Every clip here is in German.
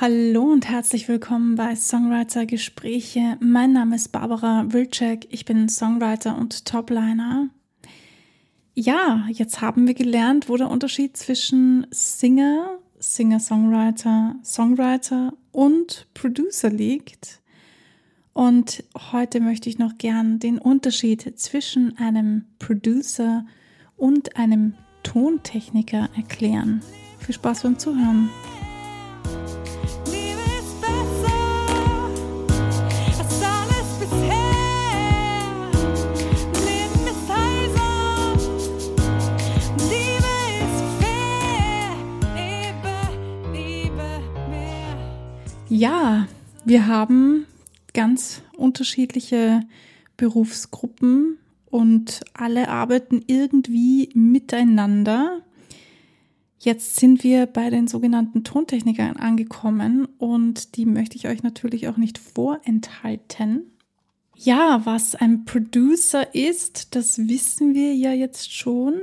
Hallo und herzlich willkommen bei Songwriter Gespräche. Mein Name ist Barbara Wilczek. Ich bin Songwriter und Topliner. Ja, jetzt haben wir gelernt, wo der Unterschied zwischen Singer, Singer-Songwriter, Songwriter und Producer liegt. Und heute möchte ich noch gern den Unterschied zwischen einem Producer und einem Tontechniker erklären. Viel Spaß beim Zuhören. Ja, wir haben ganz unterschiedliche Berufsgruppen und alle arbeiten irgendwie miteinander. Jetzt sind wir bei den sogenannten Tontechnikern angekommen und die möchte ich euch natürlich auch nicht vorenthalten. Ja, was ein Producer ist, das wissen wir ja jetzt schon.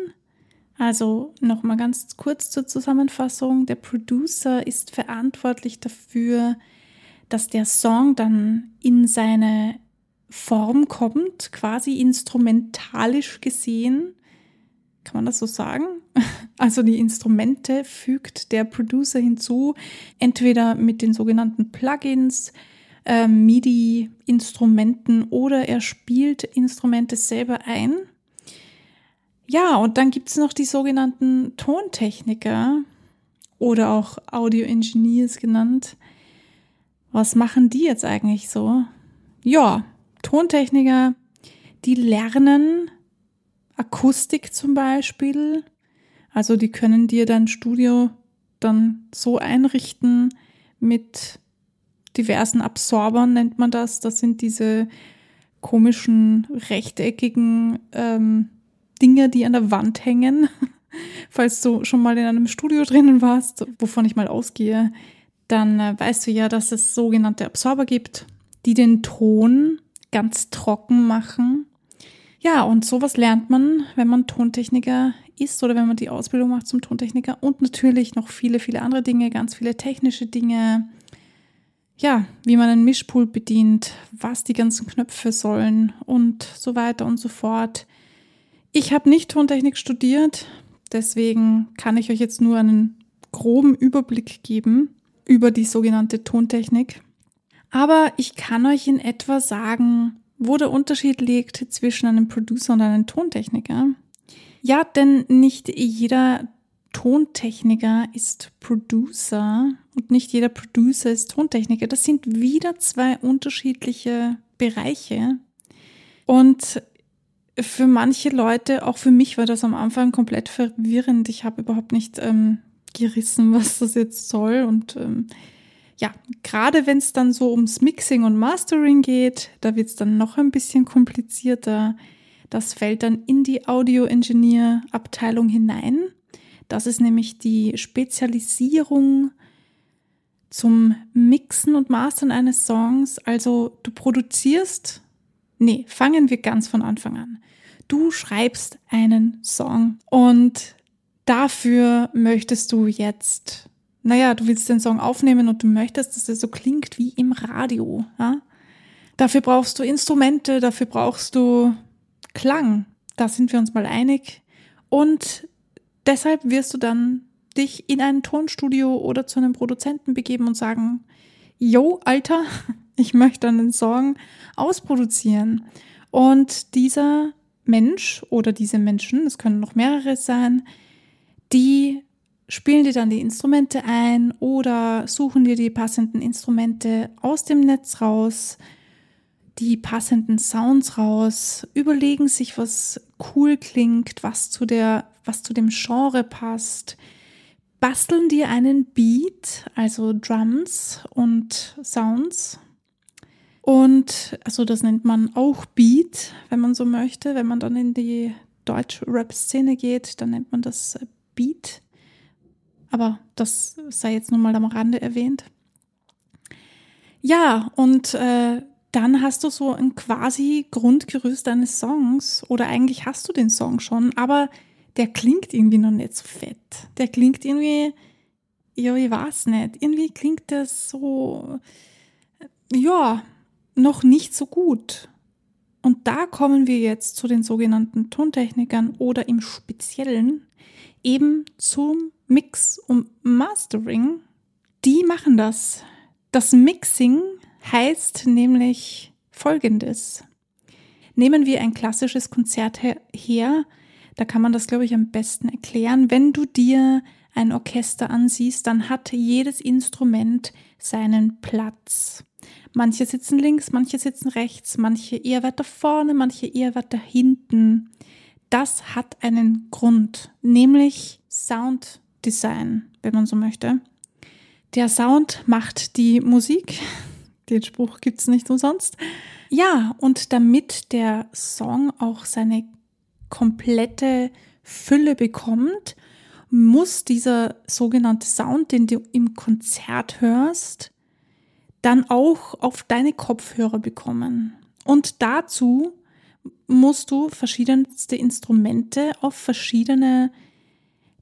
Also nochmal ganz kurz zur Zusammenfassung. Der Producer ist verantwortlich dafür, dass der Song dann in seine Form kommt, quasi instrumentalisch gesehen. Kann man das so sagen? Also die Instrumente fügt der Producer hinzu, entweder mit den sogenannten Plugins, äh, MIDI-Instrumenten oder er spielt Instrumente selber ein. Ja, und dann gibt es noch die sogenannten Tontechniker oder auch Audio Engineers genannt. Was machen die jetzt eigentlich so? Ja, Tontechniker, die lernen Akustik zum Beispiel. Also die können dir dein Studio dann so einrichten mit diversen Absorbern, nennt man das. Das sind diese komischen rechteckigen ähm, Dinge, die an der Wand hängen. Falls du schon mal in einem Studio drinnen warst, wovon ich mal ausgehe, dann äh, weißt du ja, dass es sogenannte Absorber gibt, die den Ton ganz trocken machen. Ja, und sowas lernt man, wenn man Tontechniker ist oder wenn man die Ausbildung macht zum Tontechniker und natürlich noch viele, viele andere Dinge, ganz viele technische Dinge. Ja, wie man einen Mischpult bedient, was die ganzen Knöpfe sollen und so weiter und so fort. Ich habe nicht Tontechnik studiert, deswegen kann ich euch jetzt nur einen groben Überblick geben über die sogenannte Tontechnik. Aber ich kann euch in etwa sagen, wo der Unterschied liegt zwischen einem Producer und einem Tontechniker. Ja, denn nicht jeder Tontechniker ist Producer und nicht jeder Producer ist Tontechniker. Das sind wieder zwei unterschiedliche Bereiche. Und für manche Leute, auch für mich war das am Anfang komplett verwirrend. Ich habe überhaupt nicht ähm, gerissen, was das jetzt soll. Und ähm, ja, gerade wenn es dann so ums Mixing und Mastering geht, da wird es dann noch ein bisschen komplizierter. Das fällt dann in die Audio-Engineer-Abteilung hinein. Das ist nämlich die Spezialisierung zum Mixen und Mastern eines Songs. Also du produzierst Nee, fangen wir ganz von Anfang an. Du schreibst einen Song und dafür möchtest du jetzt, naja, du willst den Song aufnehmen und du möchtest, dass er so klingt wie im Radio. Ja? Dafür brauchst du Instrumente, dafür brauchst du Klang. Da sind wir uns mal einig. Und deshalb wirst du dann dich in ein Tonstudio oder zu einem Produzenten begeben und sagen, yo, Alter, ich möchte einen Song ausproduzieren. Und dieser Mensch oder diese Menschen, es können noch mehrere sein, die spielen dir dann die Instrumente ein oder suchen dir die passenden Instrumente aus dem Netz raus, die passenden Sounds raus, überlegen sich, was cool klingt, was zu der, was zu dem Genre passt, basteln dir einen Beat, also Drums und Sounds und also das nennt man auch Beat, wenn man so möchte. Wenn man dann in die Deutsch-Rap-Szene geht, dann nennt man das äh, Beat. Aber das sei jetzt nur mal am Rande erwähnt. Ja, und äh, dann hast du so ein quasi Grundgerüst deines Songs. Oder eigentlich hast du den Song schon, aber der klingt irgendwie noch nicht so fett. Der klingt irgendwie ja, ich weiß nicht. Irgendwie klingt das so, ja, noch nicht so gut. Und da kommen wir jetzt zu den sogenannten Tontechnikern oder im Speziellen eben zum Mix und Mastering. Die machen das. Das Mixing heißt nämlich Folgendes. Nehmen wir ein klassisches Konzert her, da kann man das, glaube ich, am besten erklären. Wenn du dir ein Orchester ansiehst, dann hat jedes Instrument seinen Platz. Manche sitzen links, manche sitzen rechts, manche eher weiter vorne, manche eher weiter hinten. Das hat einen Grund, nämlich Sounddesign, wenn man so möchte. Der Sound macht die Musik. Den Spruch gibt es nicht umsonst. Ja, und damit der Song auch seine komplette Fülle bekommt, muss dieser sogenannte Sound, den du im Konzert hörst, dann auch auf deine Kopfhörer bekommen. Und dazu musst du verschiedenste Instrumente auf verschiedene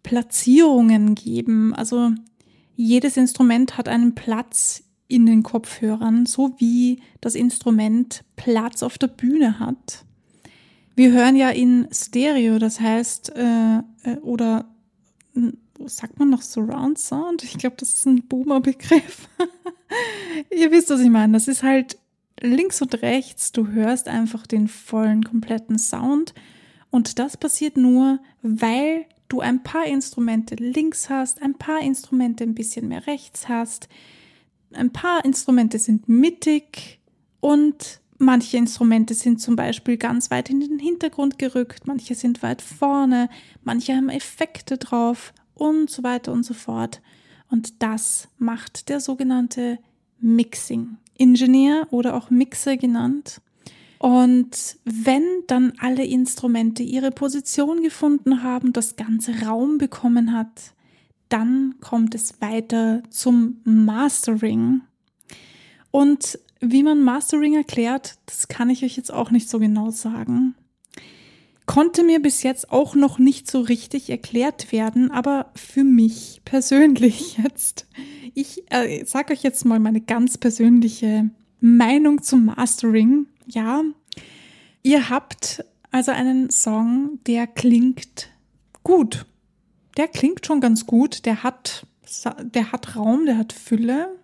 Platzierungen geben. Also jedes Instrument hat einen Platz in den Kopfhörern, so wie das Instrument Platz auf der Bühne hat. Wir hören ja in Stereo, das heißt, äh, äh oder sagt man noch Surround Sound? Ich glaube, das ist ein Boomer-Begriff. Ihr wisst, was ich meine. Das ist halt links und rechts. Du hörst einfach den vollen, kompletten Sound. Und das passiert nur, weil du ein paar Instrumente links hast, ein paar Instrumente ein bisschen mehr rechts hast, ein paar Instrumente sind mittig und manche Instrumente sind zum Beispiel ganz weit in den Hintergrund gerückt, manche sind weit vorne, manche haben Effekte drauf und so weiter und so fort. Und das macht der sogenannte Mixing Engineer oder auch Mixer genannt. Und wenn dann alle Instrumente ihre Position gefunden haben, das ganze Raum bekommen hat, dann kommt es weiter zum Mastering. Und wie man Mastering erklärt, das kann ich euch jetzt auch nicht so genau sagen konnte mir bis jetzt auch noch nicht so richtig erklärt werden, aber für mich persönlich jetzt. Ich äh, sage euch jetzt mal meine ganz persönliche Meinung zum Mastering. Ja, ihr habt also einen Song, der klingt gut. Der klingt schon ganz gut. Der hat, der hat Raum, der hat Fülle.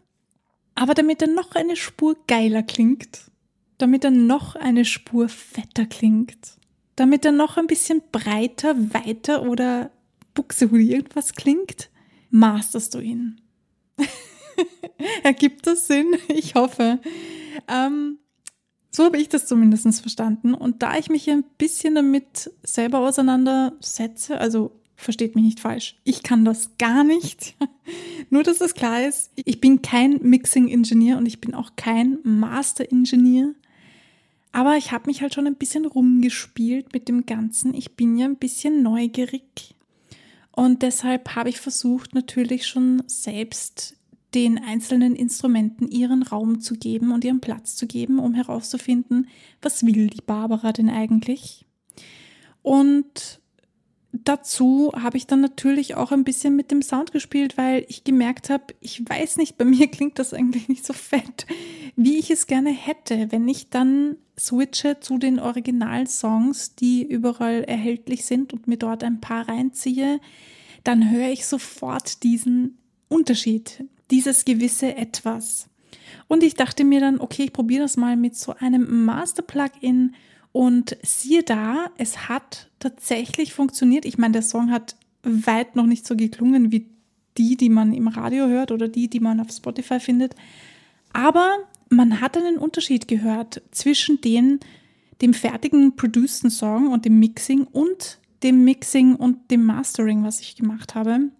Aber damit er noch eine Spur geiler klingt, damit er noch eine Spur fetter klingt, damit er noch ein bisschen breiter, weiter oder Buxtehude irgendwas klingt, masterst du ihn. Ergibt das Sinn? Ich hoffe. Ähm, so habe ich das zumindest verstanden. Und da ich mich ein bisschen damit selber auseinandersetze, also versteht mich nicht falsch, ich kann das gar nicht. Nur, dass es klar ist, ich bin kein Mixing-Ingenieur und ich bin auch kein Master-Ingenieur. Aber ich habe mich halt schon ein bisschen rumgespielt mit dem Ganzen. Ich bin ja ein bisschen neugierig. Und deshalb habe ich versucht, natürlich schon selbst den einzelnen Instrumenten ihren Raum zu geben und ihren Platz zu geben, um herauszufinden, was will die Barbara denn eigentlich. Und dazu habe ich dann natürlich auch ein bisschen mit dem Sound gespielt, weil ich gemerkt habe, ich weiß nicht, bei mir klingt das eigentlich nicht so fett, wie ich es gerne hätte, wenn ich dann switche zu den Originalsongs, die überall erhältlich sind und mir dort ein paar reinziehe, dann höre ich sofort diesen Unterschied, dieses gewisse Etwas. Und ich dachte mir dann, okay, ich probiere das mal mit so einem Master-Plugin und siehe da, es hat tatsächlich funktioniert. Ich meine, der Song hat weit noch nicht so geklungen wie die, die man im Radio hört oder die, die man auf Spotify findet. Aber man hat einen Unterschied gehört zwischen den, dem fertigen produced Song und dem Mixing und dem Mixing und dem Mastering, was ich gemacht habe.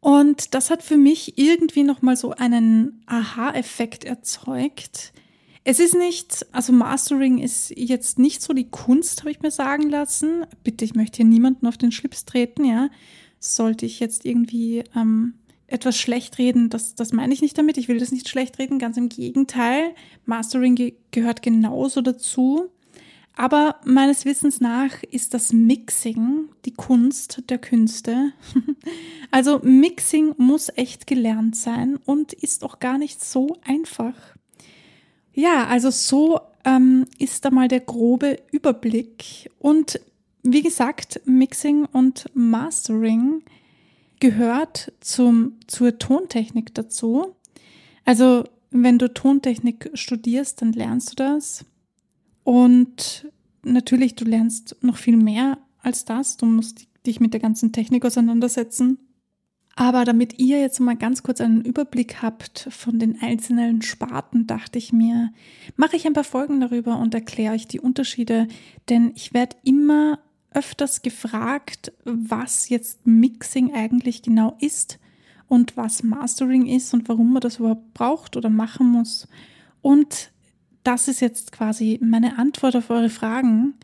Und das hat für mich irgendwie nochmal so einen Aha-Effekt erzeugt, es ist nicht, also Mastering ist jetzt nicht so die Kunst, habe ich mir sagen lassen. Bitte, ich möchte hier niemanden auf den Schlips treten, ja. Sollte ich jetzt irgendwie ähm, etwas schlecht reden, das, das meine ich nicht damit. Ich will das nicht schlecht reden, ganz im Gegenteil. Mastering ge gehört genauso dazu. Aber meines Wissens nach ist das Mixing die Kunst der Künste. Also Mixing muss echt gelernt sein und ist auch gar nicht so einfach. Ja, also so ähm, ist da mal der grobe Überblick. Und wie gesagt, Mixing und Mastering gehört zum, zur Tontechnik dazu. Also wenn du Tontechnik studierst, dann lernst du das. Und natürlich, du lernst noch viel mehr als das. Du musst dich mit der ganzen Technik auseinandersetzen. Aber damit ihr jetzt mal ganz kurz einen Überblick habt von den einzelnen Sparten, dachte ich mir, mache ich ein paar Folgen darüber und erkläre euch die Unterschiede, denn ich werde immer öfters gefragt, was jetzt Mixing eigentlich genau ist und was Mastering ist und warum man das überhaupt braucht oder machen muss. Und das ist jetzt quasi meine Antwort auf eure Fragen.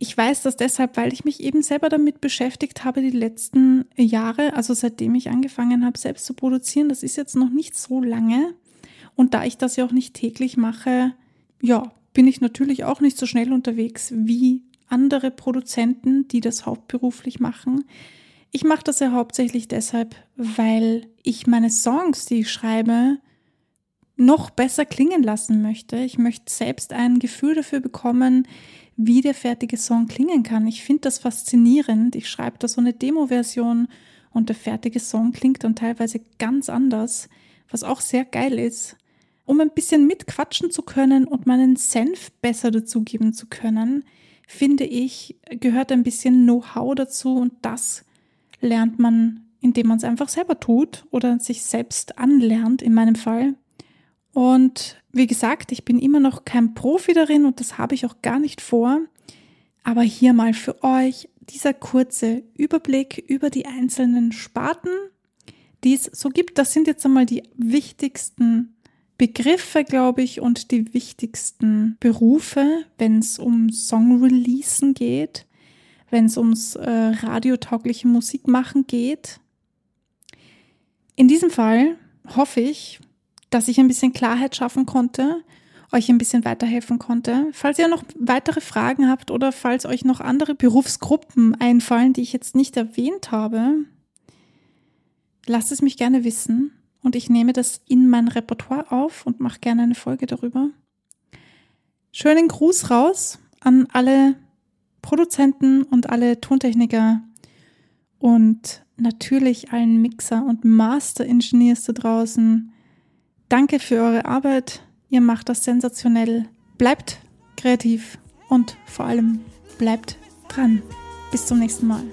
Ich weiß das deshalb, weil ich mich eben selber damit beschäftigt habe die letzten Jahre, also seitdem ich angefangen habe, selbst zu produzieren. Das ist jetzt noch nicht so lange. Und da ich das ja auch nicht täglich mache, ja, bin ich natürlich auch nicht so schnell unterwegs wie andere Produzenten, die das hauptberuflich machen. Ich mache das ja hauptsächlich deshalb, weil ich meine Songs, die ich schreibe, noch besser klingen lassen möchte. Ich möchte selbst ein Gefühl dafür bekommen, wie der fertige Song klingen kann. Ich finde das faszinierend. Ich schreibe da so eine Demo-Version und der fertige Song klingt dann teilweise ganz anders, was auch sehr geil ist. Um ein bisschen mitquatschen zu können und meinen Senf besser dazugeben zu können, finde ich, gehört ein bisschen Know-how dazu und das lernt man, indem man es einfach selber tut oder sich selbst anlernt, in meinem Fall. Und wie gesagt, ich bin immer noch kein Profi darin und das habe ich auch gar nicht vor. Aber hier mal für euch dieser kurze Überblick über die einzelnen Sparten, die es so gibt. Das sind jetzt einmal die wichtigsten Begriffe, glaube ich, und die wichtigsten Berufe, wenn es um Song-Releasen geht wenn es ums äh, radiotaugliche Musik machen geht. In diesem Fall hoffe ich, dass ich ein bisschen Klarheit schaffen konnte, euch ein bisschen weiterhelfen konnte. Falls ihr noch weitere Fragen habt oder falls euch noch andere Berufsgruppen einfallen, die ich jetzt nicht erwähnt habe, lasst es mich gerne wissen und ich nehme das in mein Repertoire auf und mache gerne eine Folge darüber. Schönen Gruß raus an alle Produzenten und alle Tontechniker und natürlich allen Mixer und Master-Engineers da draußen. Danke für eure Arbeit. Ihr macht das sensationell. Bleibt kreativ und vor allem bleibt dran. Bis zum nächsten Mal.